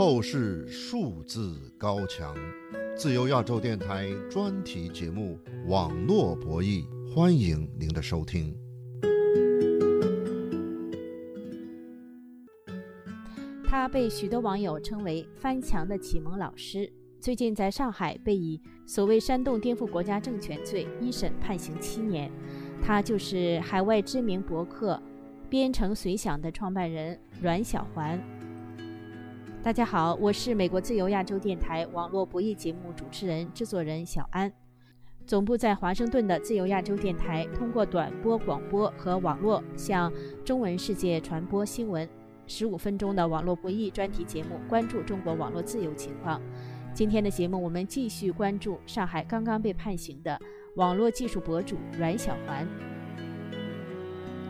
透视数字高墙，自由亚洲电台专题节目《网络博弈》，欢迎您的收听。他被许多网友称为“翻墙的启蒙老师”。最近在上海被以所谓煽动颠覆国家政权罪一审判刑七年。他就是海外知名博客“编程随想”的创办人阮小环。大家好，我是美国自由亚洲电台网络博弈节目主持人、制作人小安。总部在华盛顿的自由亚洲电台，通过短波广播和网络向中文世界传播新闻。十五分钟的网络博弈专题节目，关注中国网络自由情况。今天的节目，我们继续关注上海刚刚被判刑的网络技术博主阮小环。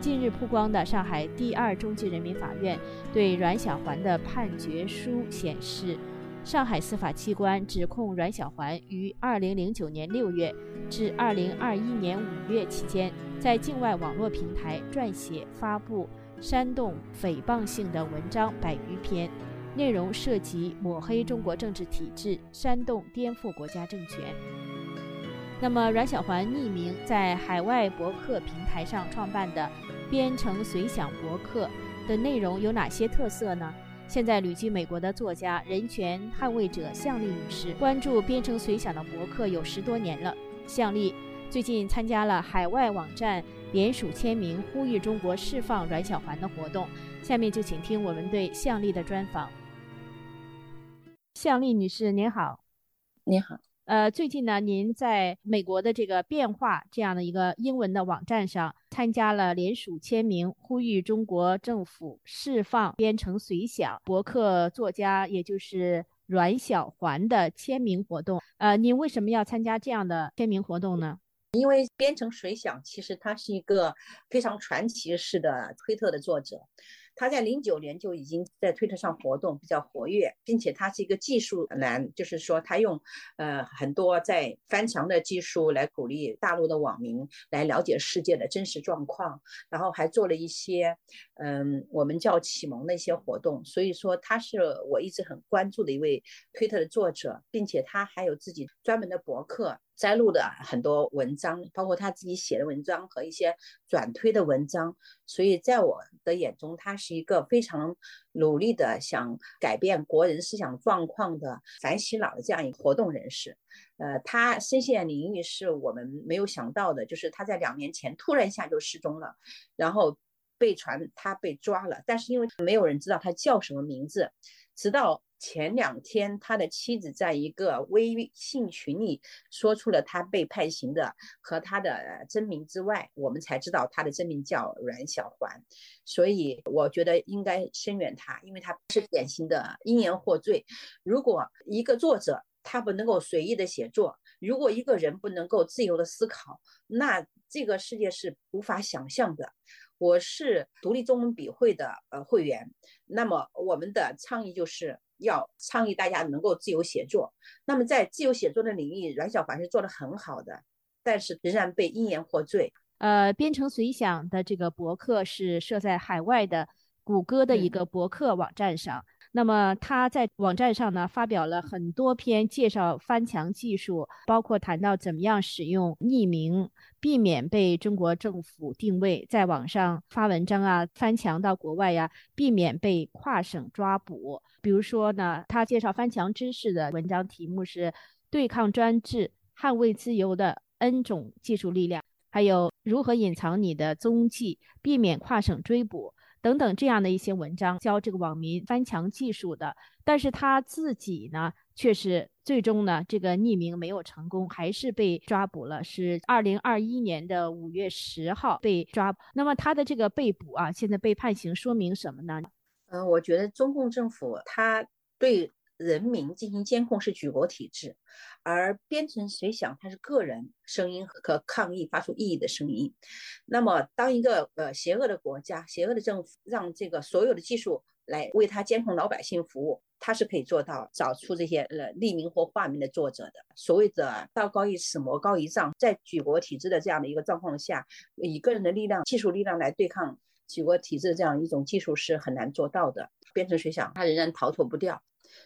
近日曝光的上海第二中级人民法院对阮小环的判决书显示，上海司法机关指控阮小环于2009年6月至2021年5月期间，在境外网络平台撰写、发布煽动、诽谤性的文章百余篇，内容涉及抹黑中国政治体制、煽动颠覆国家政权。那么，阮小环匿名在海外博客平台上创办的。编程随想博客的内容有哪些特色呢？现在旅居美国的作家、人权捍卫者向丽女士关注编程随想的博客有十多年了。向丽最近参加了海外网站联署签名呼吁中国释放阮小环的活动。下面就请听我们对向丽的专访。向丽女士，您好。你好。呃，最近呢，您在美国的这个变化这样的一个英文的网站上参加了联署签名，呼吁中国政府释放编程随想博客作家，也就是阮小环的签名活动。呃，您为什么要参加这样的签名活动呢？因为编程随想其实他是一个非常传奇式的推特的作者。他在零九年就已经在推特上活动比较活跃，并且他是一个技术男，就是说他用呃很多在翻墙的技术来鼓励大陆的网民来了解世界的真实状况，然后还做了一些嗯我们叫启蒙的一些活动。所以说他是我一直很关注的一位推特的作者，并且他还有自己专门的博客。摘录的很多文章，包括他自己写的文章和一些转推的文章，所以在我的眼中，他是一个非常努力的想改变国人思想状况的反洗脑的这样一个活动人士。呃，他深陷领域是我们没有想到的，就是他在两年前突然一下就失踪了，然后被传他被抓了，但是因为没有人知道他叫什么名字，直到。前两天，他的妻子在一个微信群里说出了他被判刑的和他的真名之外，我们才知道他的真名叫阮小环。所以我觉得应该声援他，因为他是典型的因言获罪。如果一个作者他不能够随意的写作，如果一个人不能够自由的思考，那这个世界是无法想象的。我是独立中文笔会的呃会员，那么我们的倡议就是。要倡议大家能够自由写作，那么在自由写作的领域，阮小凡是做得很好的，但是仍然被因言获罪。呃，编程随想的这个博客是设在海外的谷歌的一个博客网站上。那么他在网站上呢发表了很多篇介绍翻墙技术，包括谈到怎么样使用匿名，避免被中国政府定位，在网上发文章啊，翻墙到国外呀，避免被跨省抓捕。比如说呢，他介绍翻墙知识的文章题目是“对抗专制，捍卫自由的 N 种技术力量”，还有如何隐藏你的踪迹，避免跨省追捕。等等这样的一些文章，教这个网民翻墙技术的，但是他自己呢，却是最终呢，这个匿名没有成功，还是被抓捕了，是二零二一年的五月十号被抓。那么他的这个被捕啊，现在被判刑，说明什么呢？嗯，我觉得中共政府他对。人民进行监控是举国体制，而编程随想它是个人声音和抗议发出异议的声音。那么，当一个呃邪恶的国家、邪恶的政府让这个所有的技术来为他监控老百姓服务，他是可以做到找出这些呃匿名或化名的作者的。所谓的道高一尺，魔高一丈，在举国体制的这样的一个状况下，以个人的力量、技术力量来对抗举国体制这样一种技术是很难做到的。编程随想它仍然逃脱不掉。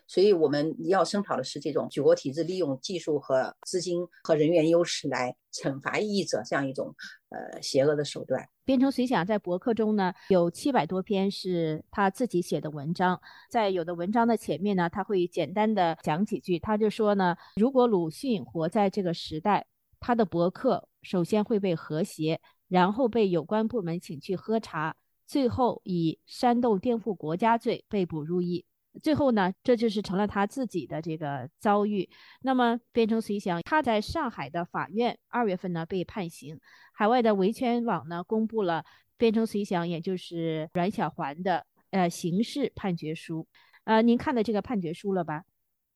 所以我们要声讨的是这种举国体制利用技术和资金和人员优势来惩罚异议者这样一种呃邪恶的手段。编程随想在博客中呢，有七百多篇是他自己写的文章，在有的文章的前面呢，他会简单的讲几句，他就说呢，如果鲁迅活在这个时代，他的博客首先会被和谐，然后被有关部门请去喝茶，最后以煽动颠覆国家罪被捕入狱。最后呢，这就是成了他自己的这个遭遇。那么，变成随想他在上海的法院二月份呢被判刑。海外的维权网呢公布了变成随想，也就是阮小环的呃刑事判决书。呃，您看的这个判决书了吧？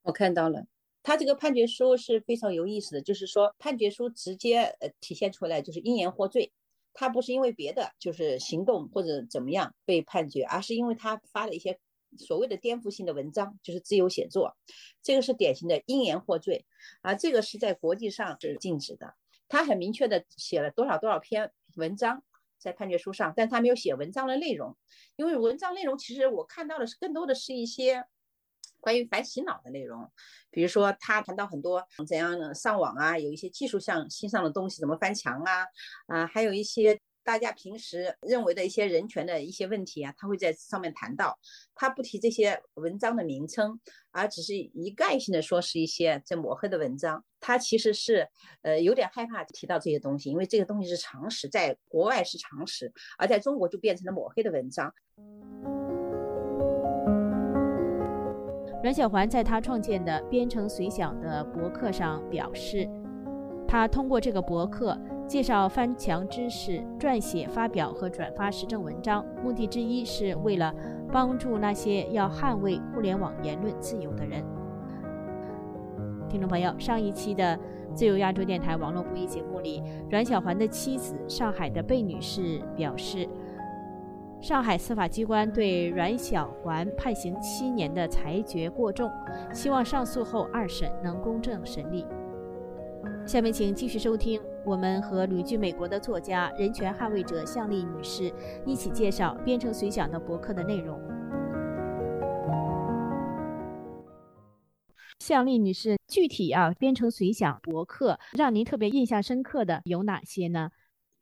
我看到了，他这个判决书是非常有意思的，就是说判决书直接呃体现出来就是因言获罪，他不是因为别的，就是行动或者怎么样被判决，而是因为他发了一些。所谓的颠覆性的文章就是自由写作，这个是典型的因言获罪啊，这个是在国际上是禁止的。他很明确的写了多少多少篇文章在判决书上，但他没有写文章的内容，因为文章内容其实我看到的是更多的是一些关于反洗脑的内容，比如说他谈到很多怎样上网啊，有一些技术上新上的东西怎么翻墙啊啊，还有一些。大家平时认为的一些人权的一些问题啊，他会在上面谈到，他不提这些文章的名称，而只是一概性的说是一些在抹黑的文章。他其实是呃有点害怕提到这些东西，因为这个东西是常识，在国外是常识，而在中国就变成了抹黑的文章。阮小环在他创建的编程随想的博客上表示，他通过这个博客。介绍翻墙知识、撰写、发表和转发时政文章，目的之一是为了帮助那些要捍卫互联网言论自由的人。听众朋友，上一期的自由亚洲电台网络播音节目里，阮小环的妻子上海的贝女士表示，上海司法机关对阮小环判刑七年的裁决过重，希望上诉后二审能公正审理。下面请继续收听。我们和旅居美国的作家、人权捍卫者向丽女士一起介绍《编程随想》的博客的内容。向丽女士，具体啊，《编程随想》博客让您特别印象深刻的有哪些呢？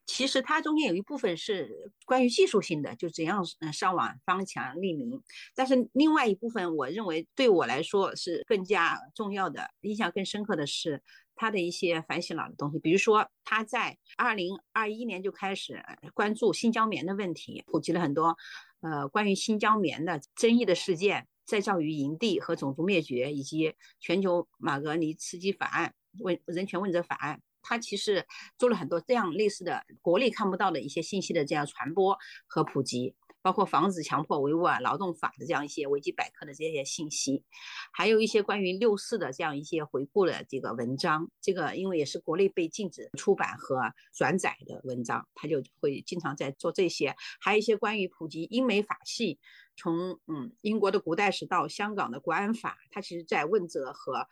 其实它中间有一部分是关于技术性的，就怎样嗯上网翻墙匿名。但是另外一部分，我认为对我来说是更加重要的、印象更深刻的是。他的一些反洗脑的东西，比如说他在二零二一年就开始关注新疆棉的问题，普及了很多呃关于新疆棉的争议的事件，再造于营地和种族灭绝，以及全球马格尼茨基法案问人权问责法案，他其实做了很多这样类似的国内看不到的一些信息的这样传播和普及。包括防止强迫维吾尔劳动法的这样一些维基百科的这些信息，还有一些关于六四的这样一些回顾的这个文章。这个因为也是国内被禁止出版和转载的文章，他就会经常在做这些。还有一些关于普及英美法系，从嗯英国的古代史到香港的国安法，他其实在问责和。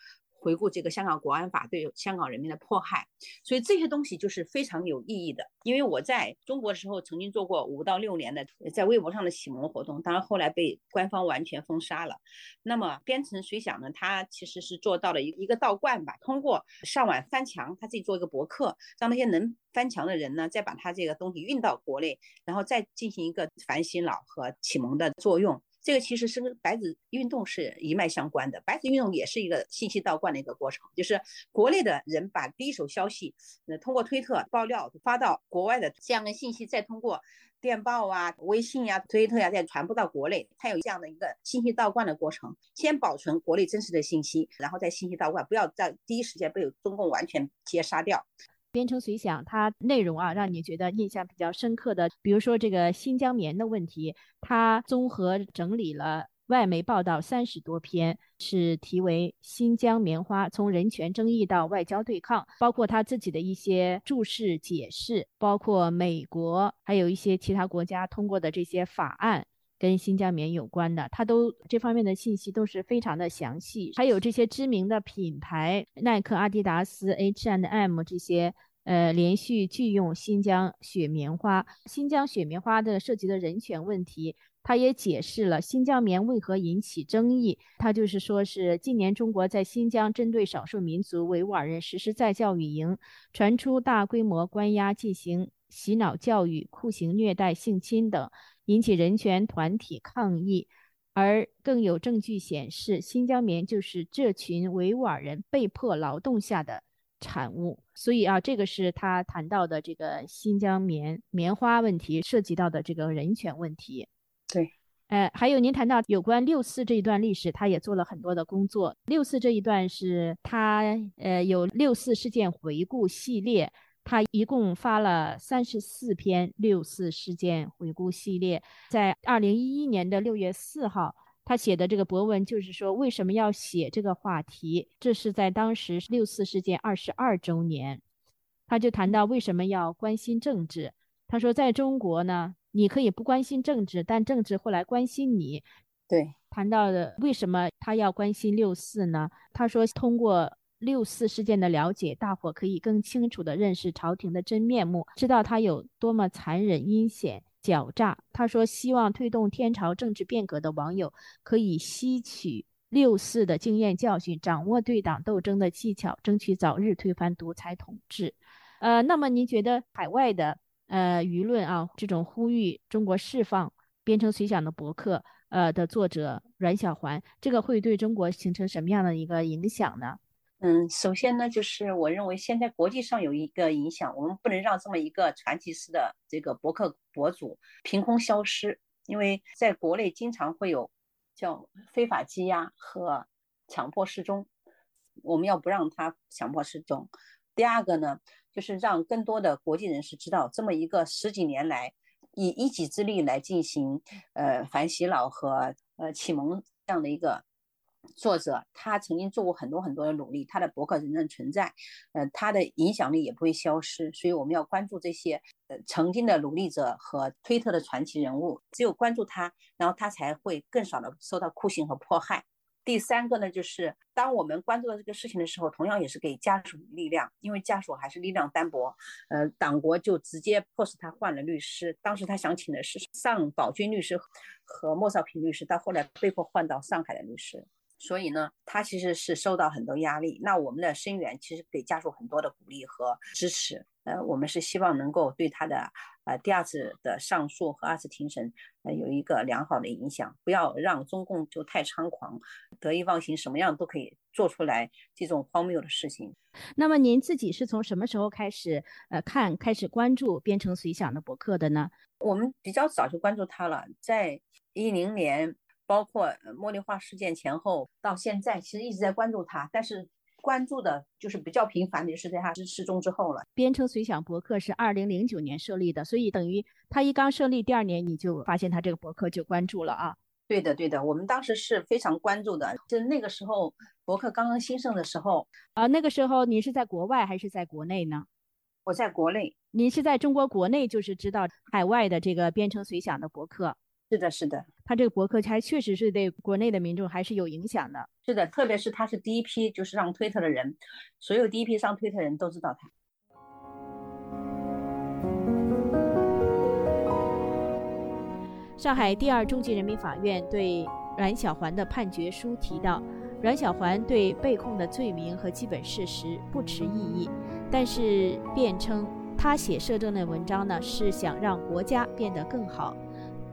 回顾这个香港国安法对香港人民的迫害，所以这些东西就是非常有意义的。因为我在中国的时候曾经做过五到六年的在微博上的启蒙活动，当然后来被官方完全封杀了。那么编程随想呢，他其实是做到了一一个道观吧，通过上网翻墙，他自己做一个博客，让那些能翻墙的人呢，再把他这个东西运到国内，然后再进行一个反洗脑和启蒙的作用。这个其实是跟白纸运动是一脉相关的，白纸运动也是一个信息倒灌的一个过程，就是国内的人把第一手消息，呃，通过推特爆料发到国外的这样的信息，再通过电报啊、微信呀、推特呀再传播到国内，它有这样的一个信息倒灌的过程，先保存国内真实的信息，然后再信息倒灌，不要在第一时间被中共完全截杀掉。编程随想，它内容啊，让你觉得印象比较深刻的，比如说这个新疆棉的问题，它综合整理了外媒报道三十多篇，是题为《新疆棉花：从人权争议到外交对抗》，包括他自己的一些注释解释，包括美国还有一些其他国家通过的这些法案。跟新疆棉有关的，它都这方面的信息都是非常的详细。还有这些知名的品牌，耐克、阿迪达斯、H&M 这些呃，连续拒用新疆雪棉花。新疆雪棉花的涉及的人权问题，他也解释了新疆棉为何引起争议。他就是说是近年中国在新疆针对少数民族维吾尔人实施再教育营，传出大规模关押、进行洗脑教育、酷刑虐待、性侵等，引起人权团体抗议。而更有证据显示，新疆棉就是这群维吾尔人被迫劳动下的。产物，所以啊，这个是他谈到的这个新疆棉棉花问题，涉及到的这个人权问题。对，呃，还有您谈到有关六四这一段历史，他也做了很多的工作。六四这一段是他呃有六四事件回顾系列，他一共发了三十四篇六四事件回顾系列，在二零一一年的六月四号。他写的这个博文就是说，为什么要写这个话题？这是在当时六四事件二十二周年，他就谈到为什么要关心政治。他说，在中国呢，你可以不关心政治，但政治会来关心你。对，谈到的为什么他要关心六四呢？他说，通过六四事件的了解，大伙可以更清楚地认识朝廷的真面目，知道他有多么残忍阴险。狡诈。他说：“希望推动天朝政治变革的网友可以吸取六四的经验教训，掌握对党斗争的技巧，争取早日推翻独裁统治。”呃，那么您觉得海外的呃舆论啊，这种呼吁中国释放编程随想的博客呃的作者阮小环，这个会对中国形成什么样的一个影响呢？嗯，首先呢，就是我认为现在国际上有一个影响，我们不能让这么一个传奇式的这个博客博主凭空消失，因为在国内经常会有叫非法羁押和强迫失踪，我们要不让他强迫失踪。第二个呢，就是让更多的国际人士知道，这么一个十几年来以一己之力来进行呃反洗脑和呃启蒙这样的一个。作者他曾经做过很多很多的努力，他的博客仍然存在，呃，他的影响力也不会消失，所以我们要关注这些呃曾经的努力者和推特的传奇人物，只有关注他，然后他才会更少的受到酷刑和迫害。第三个呢，就是当我们关注到这个事情的时候，同样也是给家属力量，因为家属还是力量单薄，呃，党国就直接迫使他换了律师，当时他想请的是尚宝军律师和莫少平律师，到后来被迫换到上海的律师。所以呢，他其实是受到很多压力。那我们的声援其实给家属很多的鼓励和支持。呃，我们是希望能够对他的呃第二次的上诉和二次庭审呃有一个良好的影响，不要让中共就太猖狂、得意忘形，什么样都可以做出来这种荒谬的事情。那么您自己是从什么时候开始呃看、开始关注编程随想的博客的呢？我们比较早就关注他了，在一零年。包括茉莉花事件前后到现在，其实一直在关注他，但是关注的就是比较频繁的，就是在他失失踪之后了。编程随想博客是二零零九年设立的，所以等于他一刚设立，第二年你就发现他这个博客就关注了啊？对的，对的，我们当时是非常关注的，就那个时候博客刚刚兴盛的时候啊。那个时候您是在国外还是在国内呢？我在国内。您是在中国国内，就是知道海外的这个编程随想的博客。是的，是的，他这个博客还确实是对国内的民众还是有影响的。是的，特别是他是第一批就是上推特的人，所有第一批上推特的人都知道他。上海第二中级人民法院对阮小环的判决书提到，阮小环对被控的罪名和基本事实不持异议，但是辩称他写摄政的文章呢是想让国家变得更好。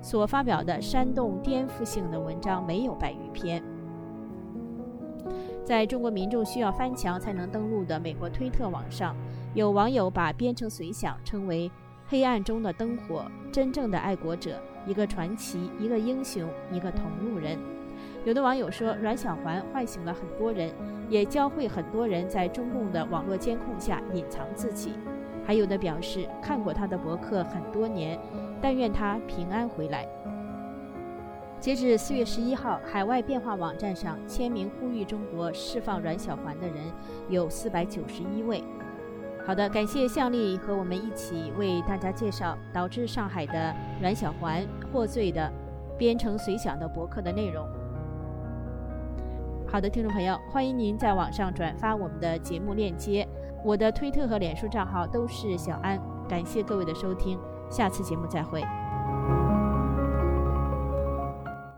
所发表的煽动颠覆性的文章没有百余篇。在中国民众需要翻墙才能登录的美国推特网上，有网友把编程随想称为“黑暗中的灯火”，真正的爱国者，一个传奇，一个英雄，一个同路人。有的网友说，阮小环唤醒了很多人，也教会很多人在中共的网络监控下隐藏自己。还有的表示看过他的博客很多年。但愿他平安回来。截至四月十一号，海外变化网站上签名呼吁中国释放阮小环的人有四百九十一位。好的，感谢向丽和我们一起为大家介绍导致上海的阮小环获罪的编程随想的博客的内容。好的，听众朋友，欢迎您在网上转发我们的节目链接。我的推特和脸书账号都是小安。感谢各位的收听，下次节目再会。